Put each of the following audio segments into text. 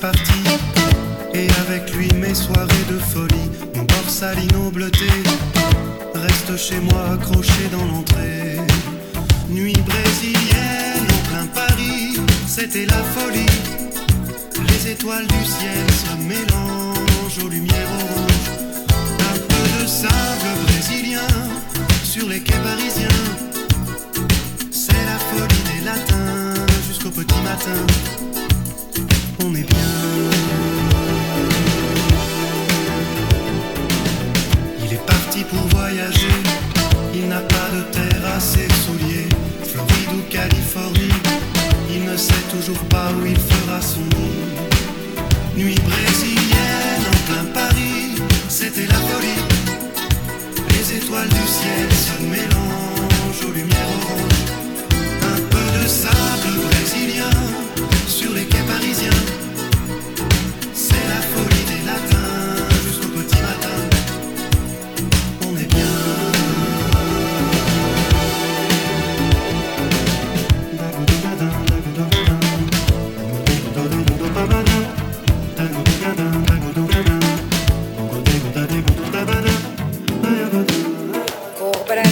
But.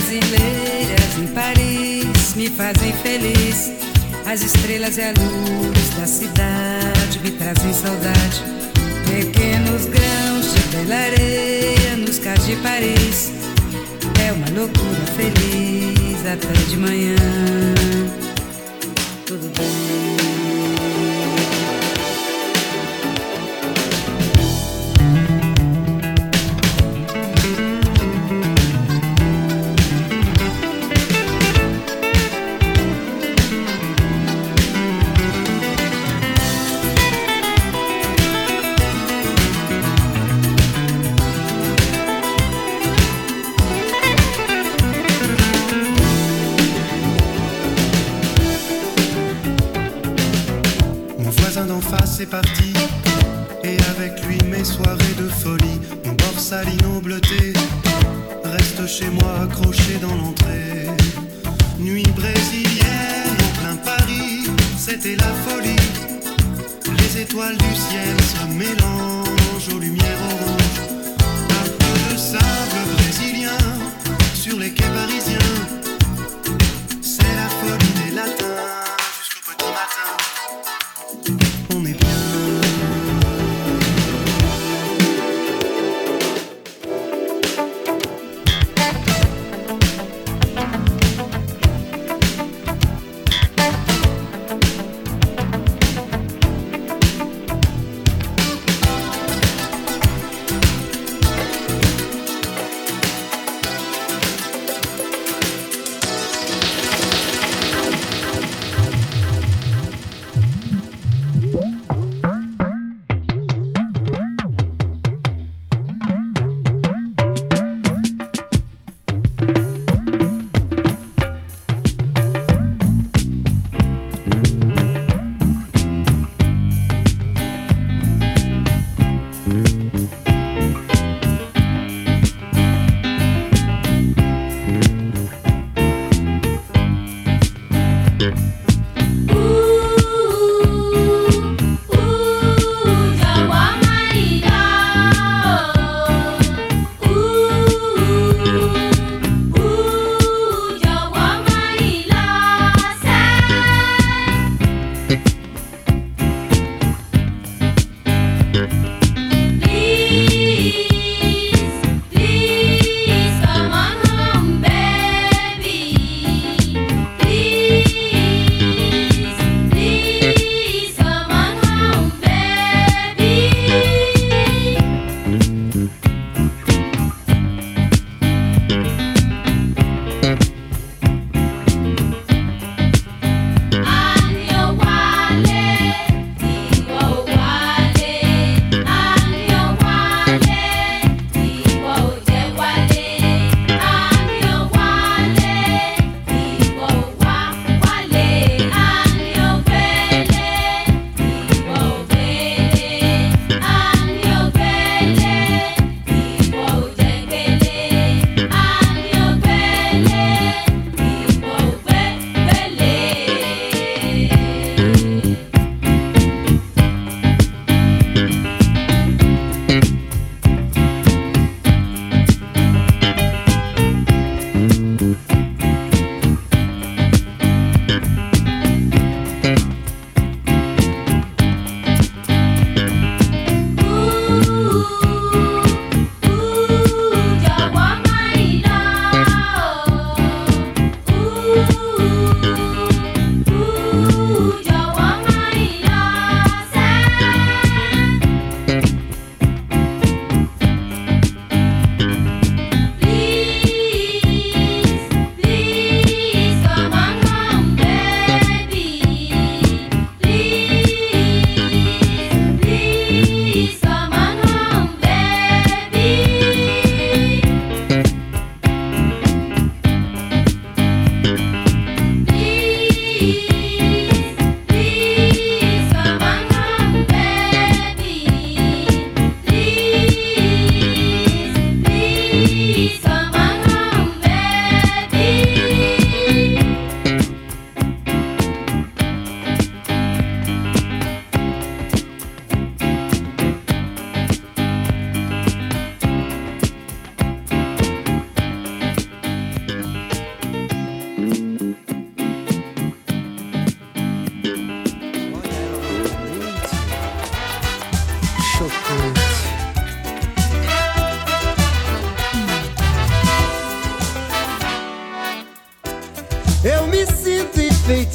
brasileiras em Paris me fazem feliz. As estrelas e a luz da cidade me trazem saudade. Pequenos grãos de bela areia nos cais de Paris. É uma loucura feliz até de manhã. Tudo bem.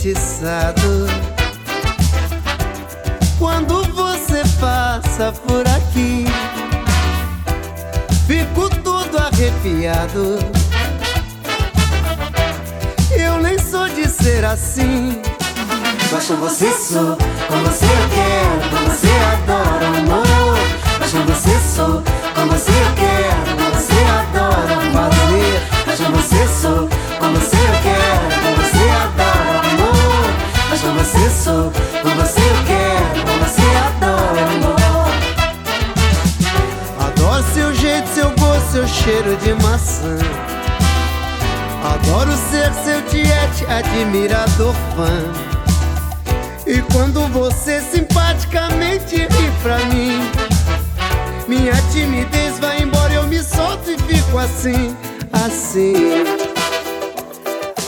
Enfeitiçado quando você passa por aqui. Fico todo arrepiado. Eu nem sou de ser assim. Mas com você sou, com você eu quero, com você adoro amor. Mas com você sou, com você eu quero, sou, com você eu quero, com você adoro amor. Adoro seu jeito, seu gosto, seu cheiro de maçã. Adoro ser seu tiete, admirador fã. E quando você simpaticamente ri pra mim, minha timidez vai embora, eu me solto e fico assim, assim.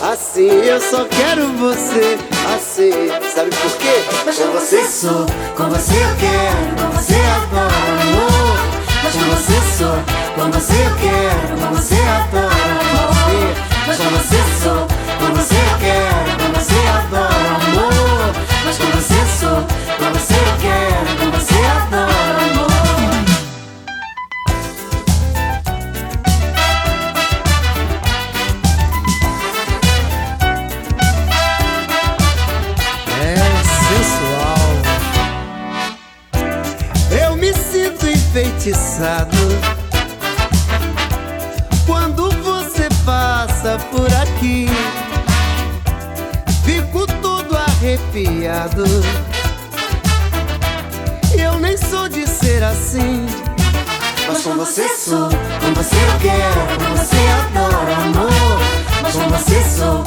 Assim, eu só quero você, assim. Sabe por quê? Mas com você sou, com você eu quero, com você adoro. Mas com você sou, com você eu quero, com você adoro. Mas com você sou, com você eu quero, com você adoro. Mas com você sou, com você eu quero, enfeitiçado quando você passa por aqui. Fico todo arrepiado. Eu nem sou de ser assim. Mas com você sou, com você eu quero, com você adoro amor. Mas com você sou,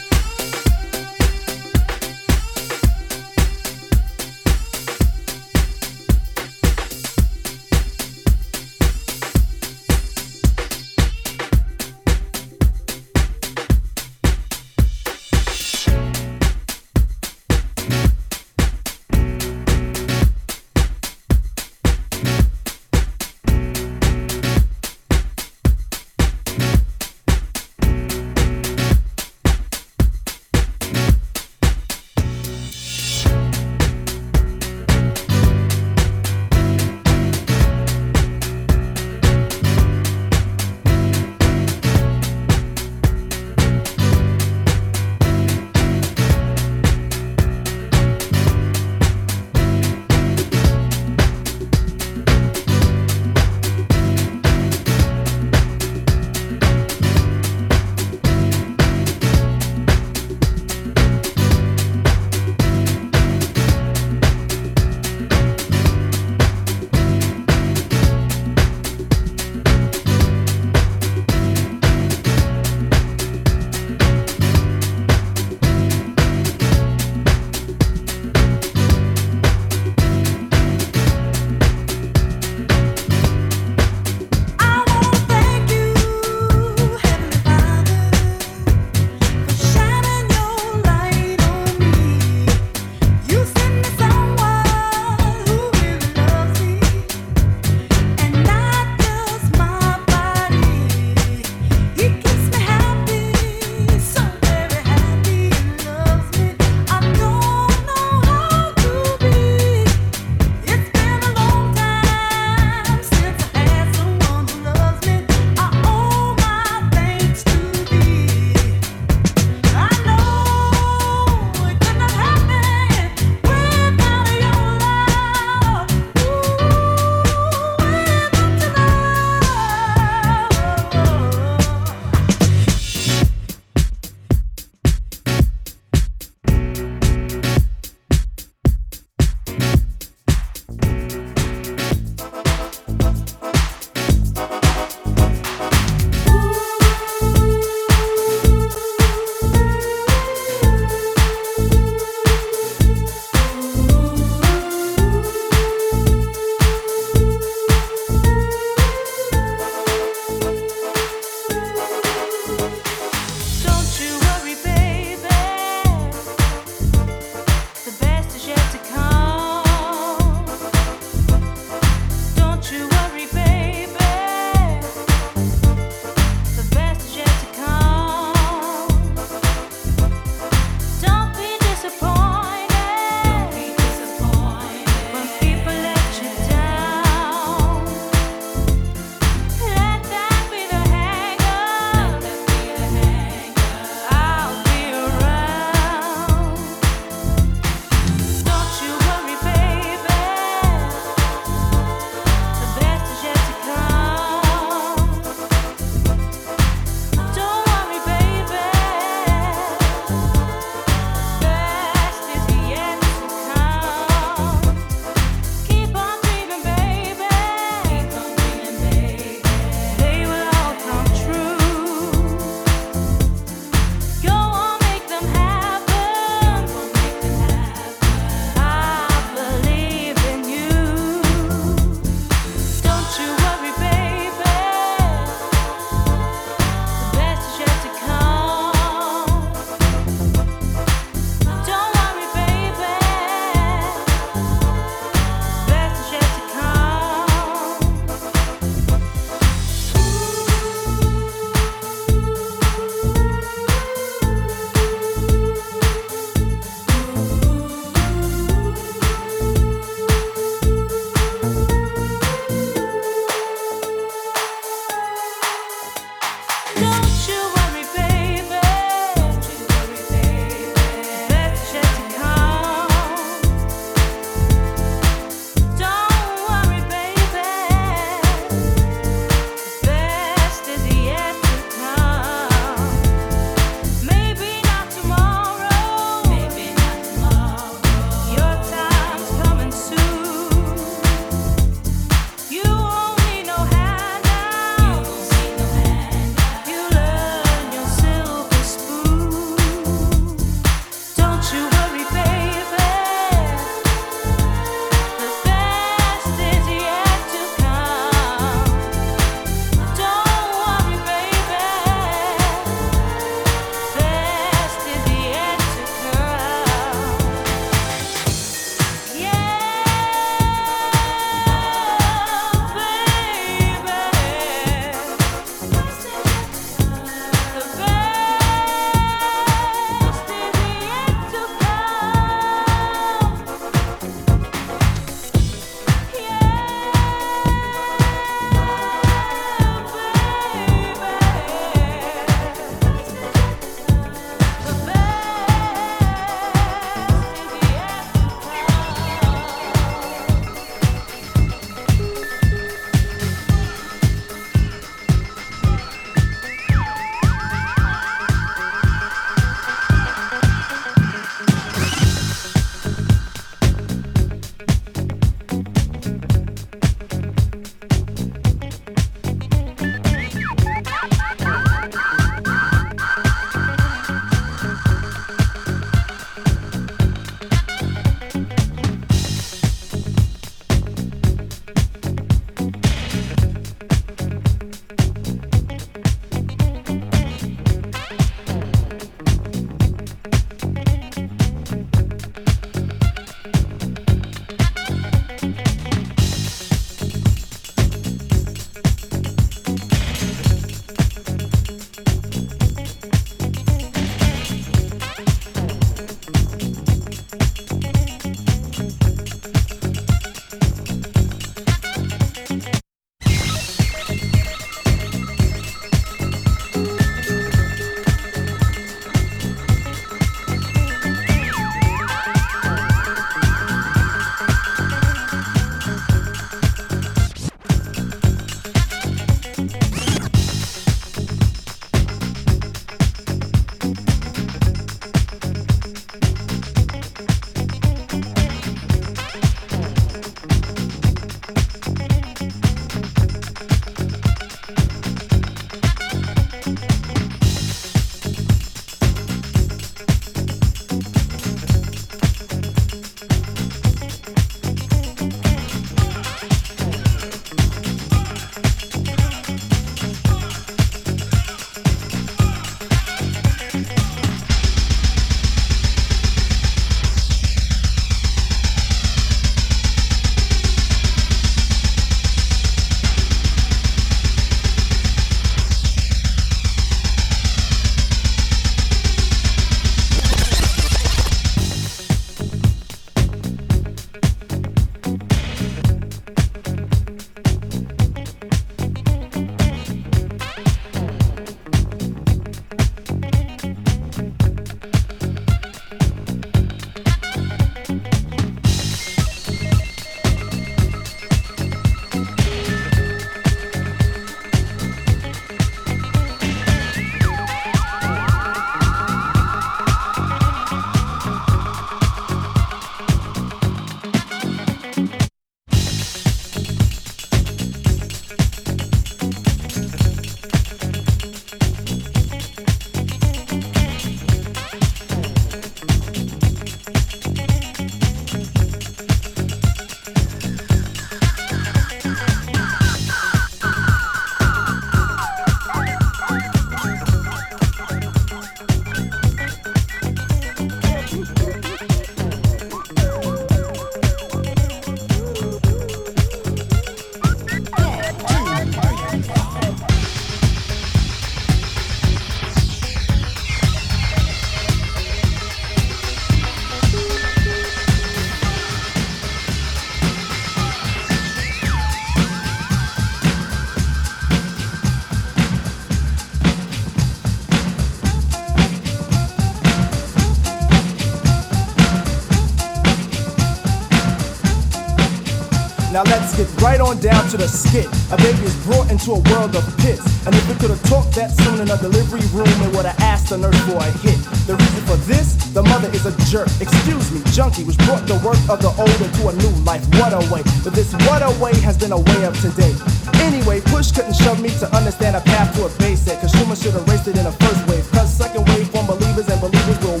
Get right on down to the skit. A baby is brought into a world of pits. And if we could have talked that soon in a delivery room, it would have asked the nurse for a hit. The reason for this, the mother is a jerk. Excuse me, junkie, which brought the work of the old into a new life. What a way. But this what a way has been a way of today. Anyway, push couldn't shove me to understand a path to a basic. Schumann should have raced it in the first wave. Cause second wave from believers and believers will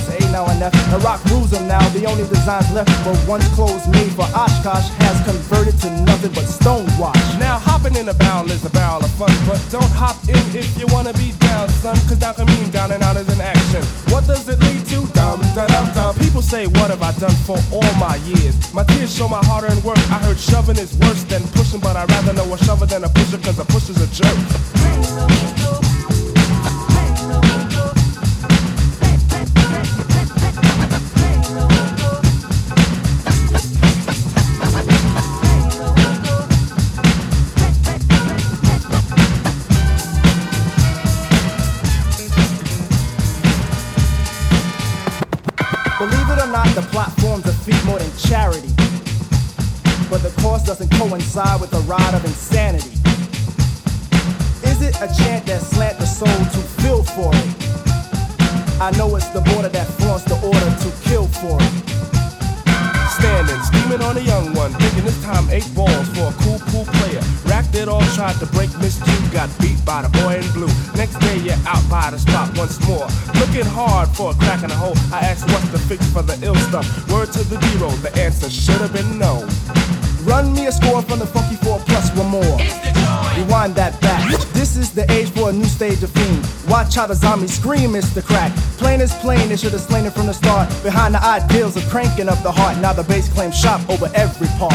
class, once A now and F. The rock rules them now. The only designs left were once clothes made for Oshkosh has converted to nothing but stonewash. Now hopping in a barrel is a barrel of fun, but don't hop in if you wanna be down, son. Cause down can mean down and out is an action. What does it lead to? Dum da dum dum. People say, What have I done for all my years? My tears show my hard earned work. I heard shoving is worse than pushing, but I'd rather know a shover than a pusher, cause a pusher's a jerk. The plot forms a feat more than charity. But the course doesn't coincide with the ride of insanity. Is it a chant that slant the soul to feel for it? I know it's the border that flaunts the order to kill for it standing, steaming on a young one, thinking this time eight balls for a cool, cool player. Racked it all, tried to break Miss Two, got beat by the boy in blue. Next day, you're out by the spot once more. Looking hard for a crack in the hole, I asked what's the fix for the ill stuff. Word to the zero, the answer should have been no. Run me a score from the funky four plus one more. Rewind that back. This is the age for a new stage of fiend. Watch how the zombies scream, Mr. Crack. Plain is plain, they should have slain it from the start. Behind the ideals of cranking up the heart, now the bass claims shop over every part.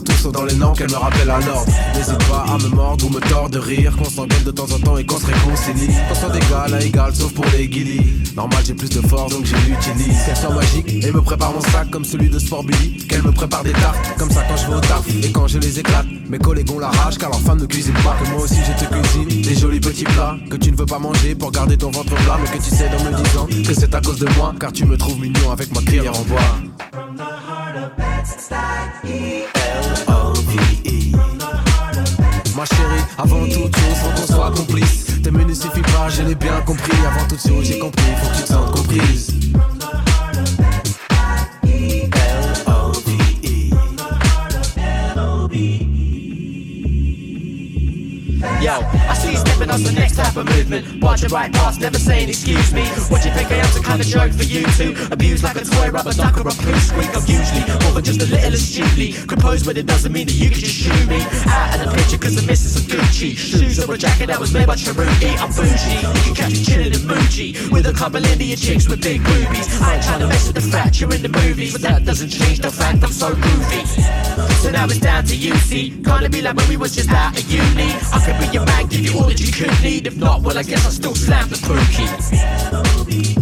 Qu'elle soit tous dans les noms, qu'elle me rappelle à l'ordre. N'hésite pas à me mordre ou me tordre de rire, qu'on s'engueule de temps en temps et qu'on se réconcilie. Qu'on soit d'égal à égal, sauf pour les guillis. Normal, j'ai plus de force donc je l'utilise. Qu'elle soit magique et me prépare mon sac comme celui de Sport Billy. Qu'elle me prépare des tartes, comme ça quand je vais au taf et quand je les éclate. Mes collègues ont la rage car leur femme ne cuisine pas. Que moi aussi je te cuisine des jolis petits plats que tu ne veux pas manger pour garder ton ventre plat, mais que tu sais dans me disant que c'est à cause de moi, car tu me trouves mignon avec ma cuillère en bois. Avant toute chose, faut qu'on soit complice. T'aimer ne suffit pas, je l'ai bien compris. Avant toute chose, j'ai compris, faut que tu te sentes comprise. Yo, I see you stepping on the next type of movement. Watching right past, never saying excuse me. What you think I am some kind of joke for you to abuse like a toy rubber duck or a poo squeak? I'm usually than just a little astutely composed, but it doesn't mean that you can just shoot me out of the picture I'm missing some Gucci shoes or a jacket that was made by Cerruti. I'm bougie, you can catch me chilling in Muji with a couple Indian chicks with big boobies. I ain't trying to mess with the fact you're in the movies, but that doesn't change the fact I'm so groovy. So now it's down to you, see. It be like when we was just out of uni? I could be your man, give you all that you could need. If not, well, I guess I still slam the spooky.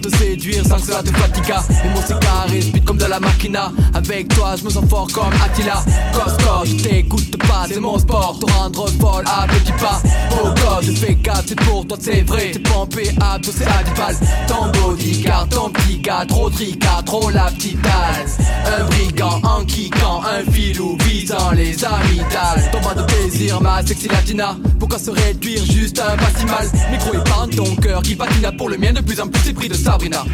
Te séduire sans que cela te fatigue Les mots c'est carré, speed comme de la machina. Avec toi je me sens fort comme Attila. Cosco, je t'écoute pas, c'est mon sport. Te rendre folle à petit pas. Oh god, je fais 4, c'est pour toi c'est vrai. T'es pompé à toi c'est Adibal Ton bodyguard, ton petit gars Trop tricard, trop la petite Un brigand en kickant Un filou visant les amygdales. Ton de plaisir ma sexy latina Pourquoi se réduire juste un pas si mal Micro épargne ton cœur qui patina pour le mien de plus en plus c'est pris de Sabrina.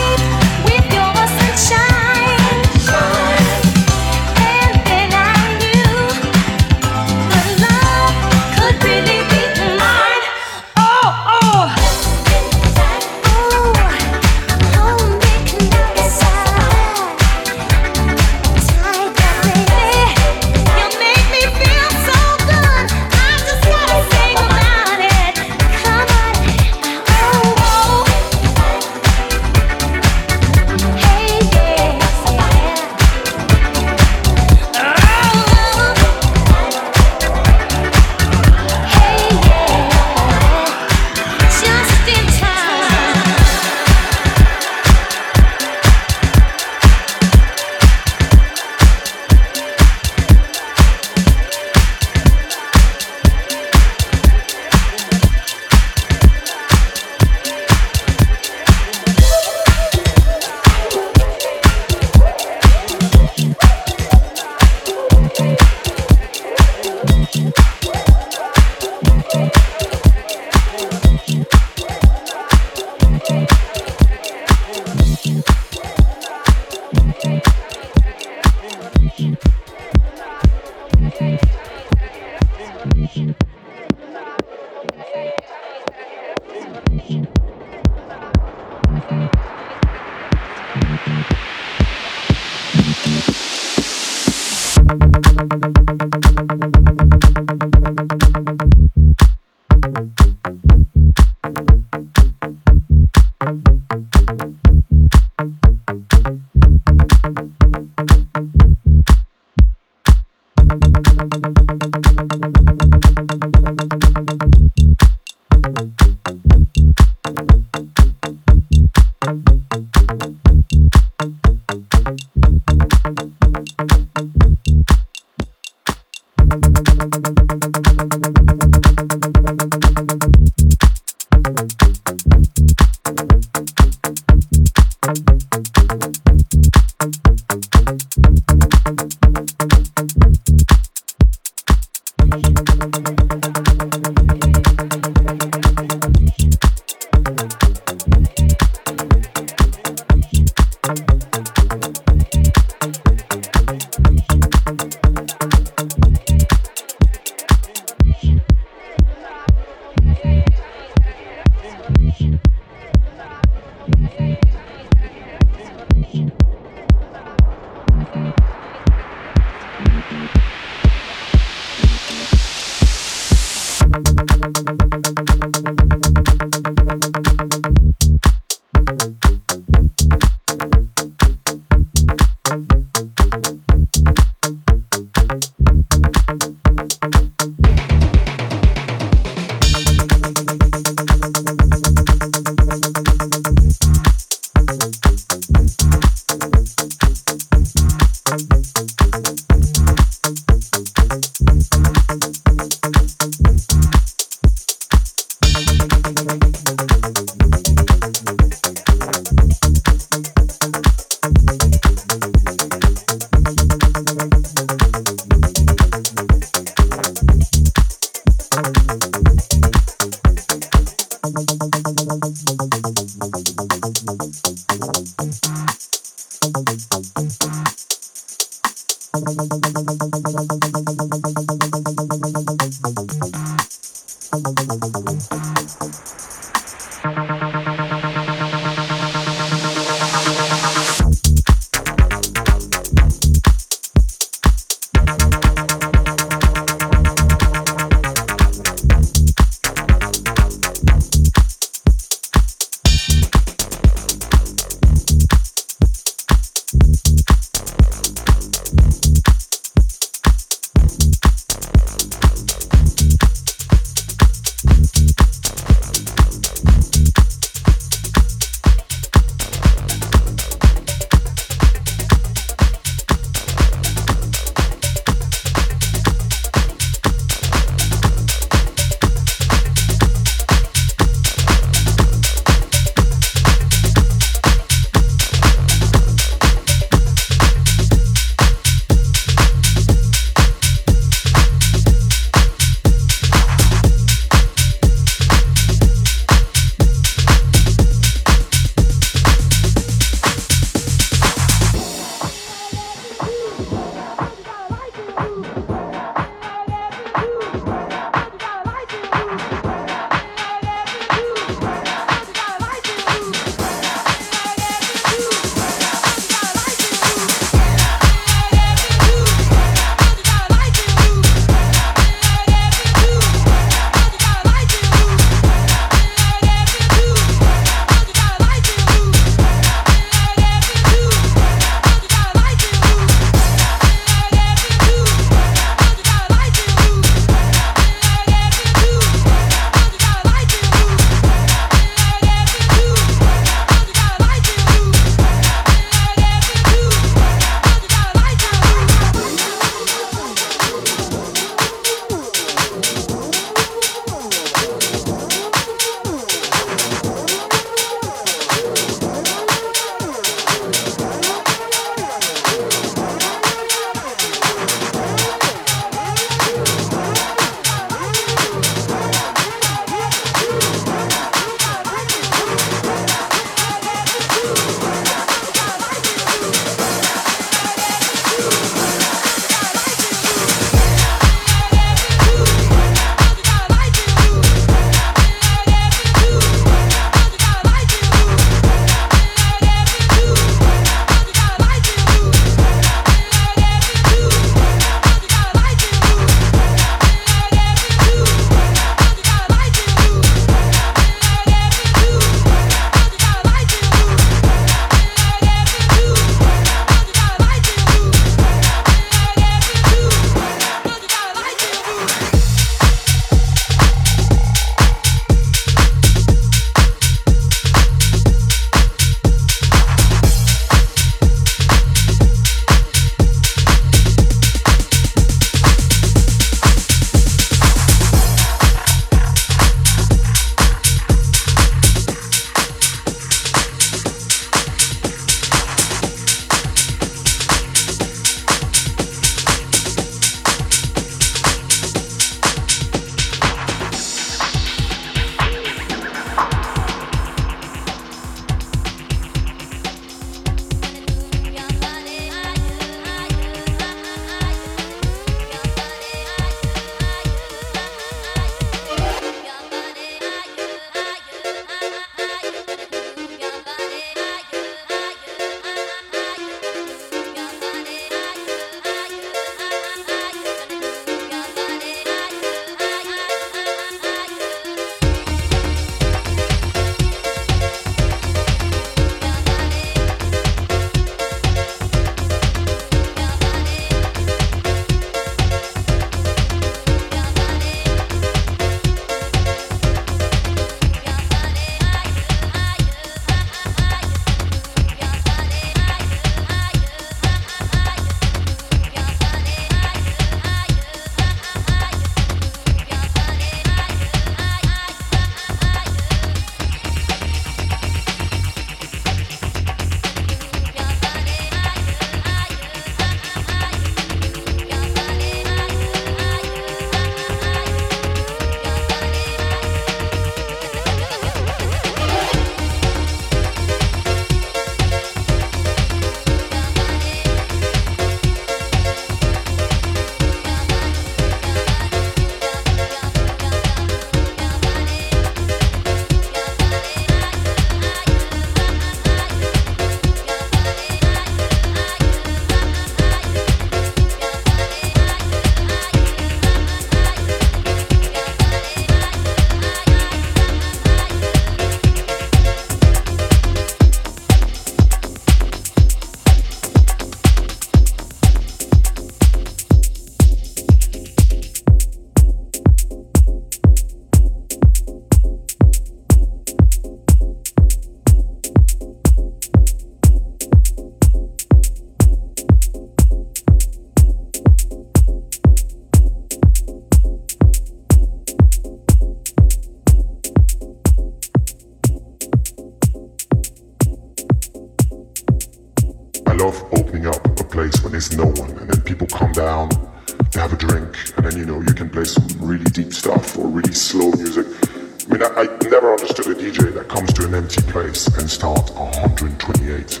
And you know you can play some really deep stuff or really slow music. I mean, I, I never understood a DJ that comes to an empty place and starts 128.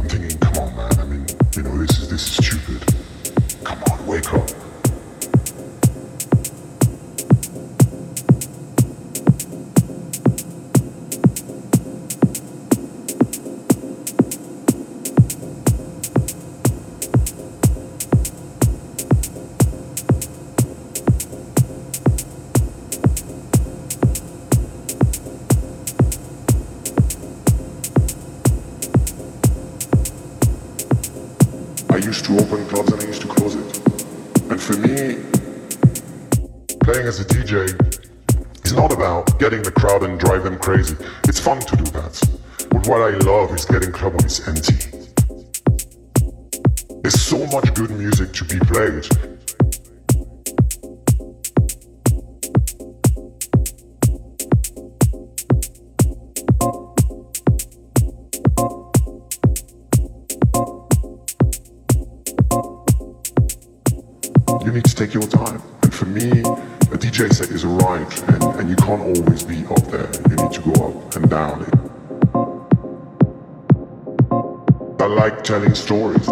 I'm thinking, come on, man. I mean, you know, this is this is stupid. Come on, wake up. Them crazy. It's fun to do that. But what I love is getting club when it's empty. There's so much good music to be played. You need to take your time. And for me, a DJ set is a ride, and, you can't always be up there. You need to go up and down it. I like telling stories.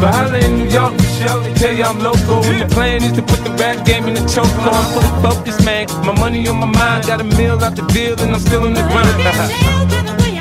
But holla in New York, Michelle, they tell you I'm local. When the plan is to put the rap game in the choke. So I'm fully focused, man. My money on my mind, got a meal out the deal, and I'm still in the grind.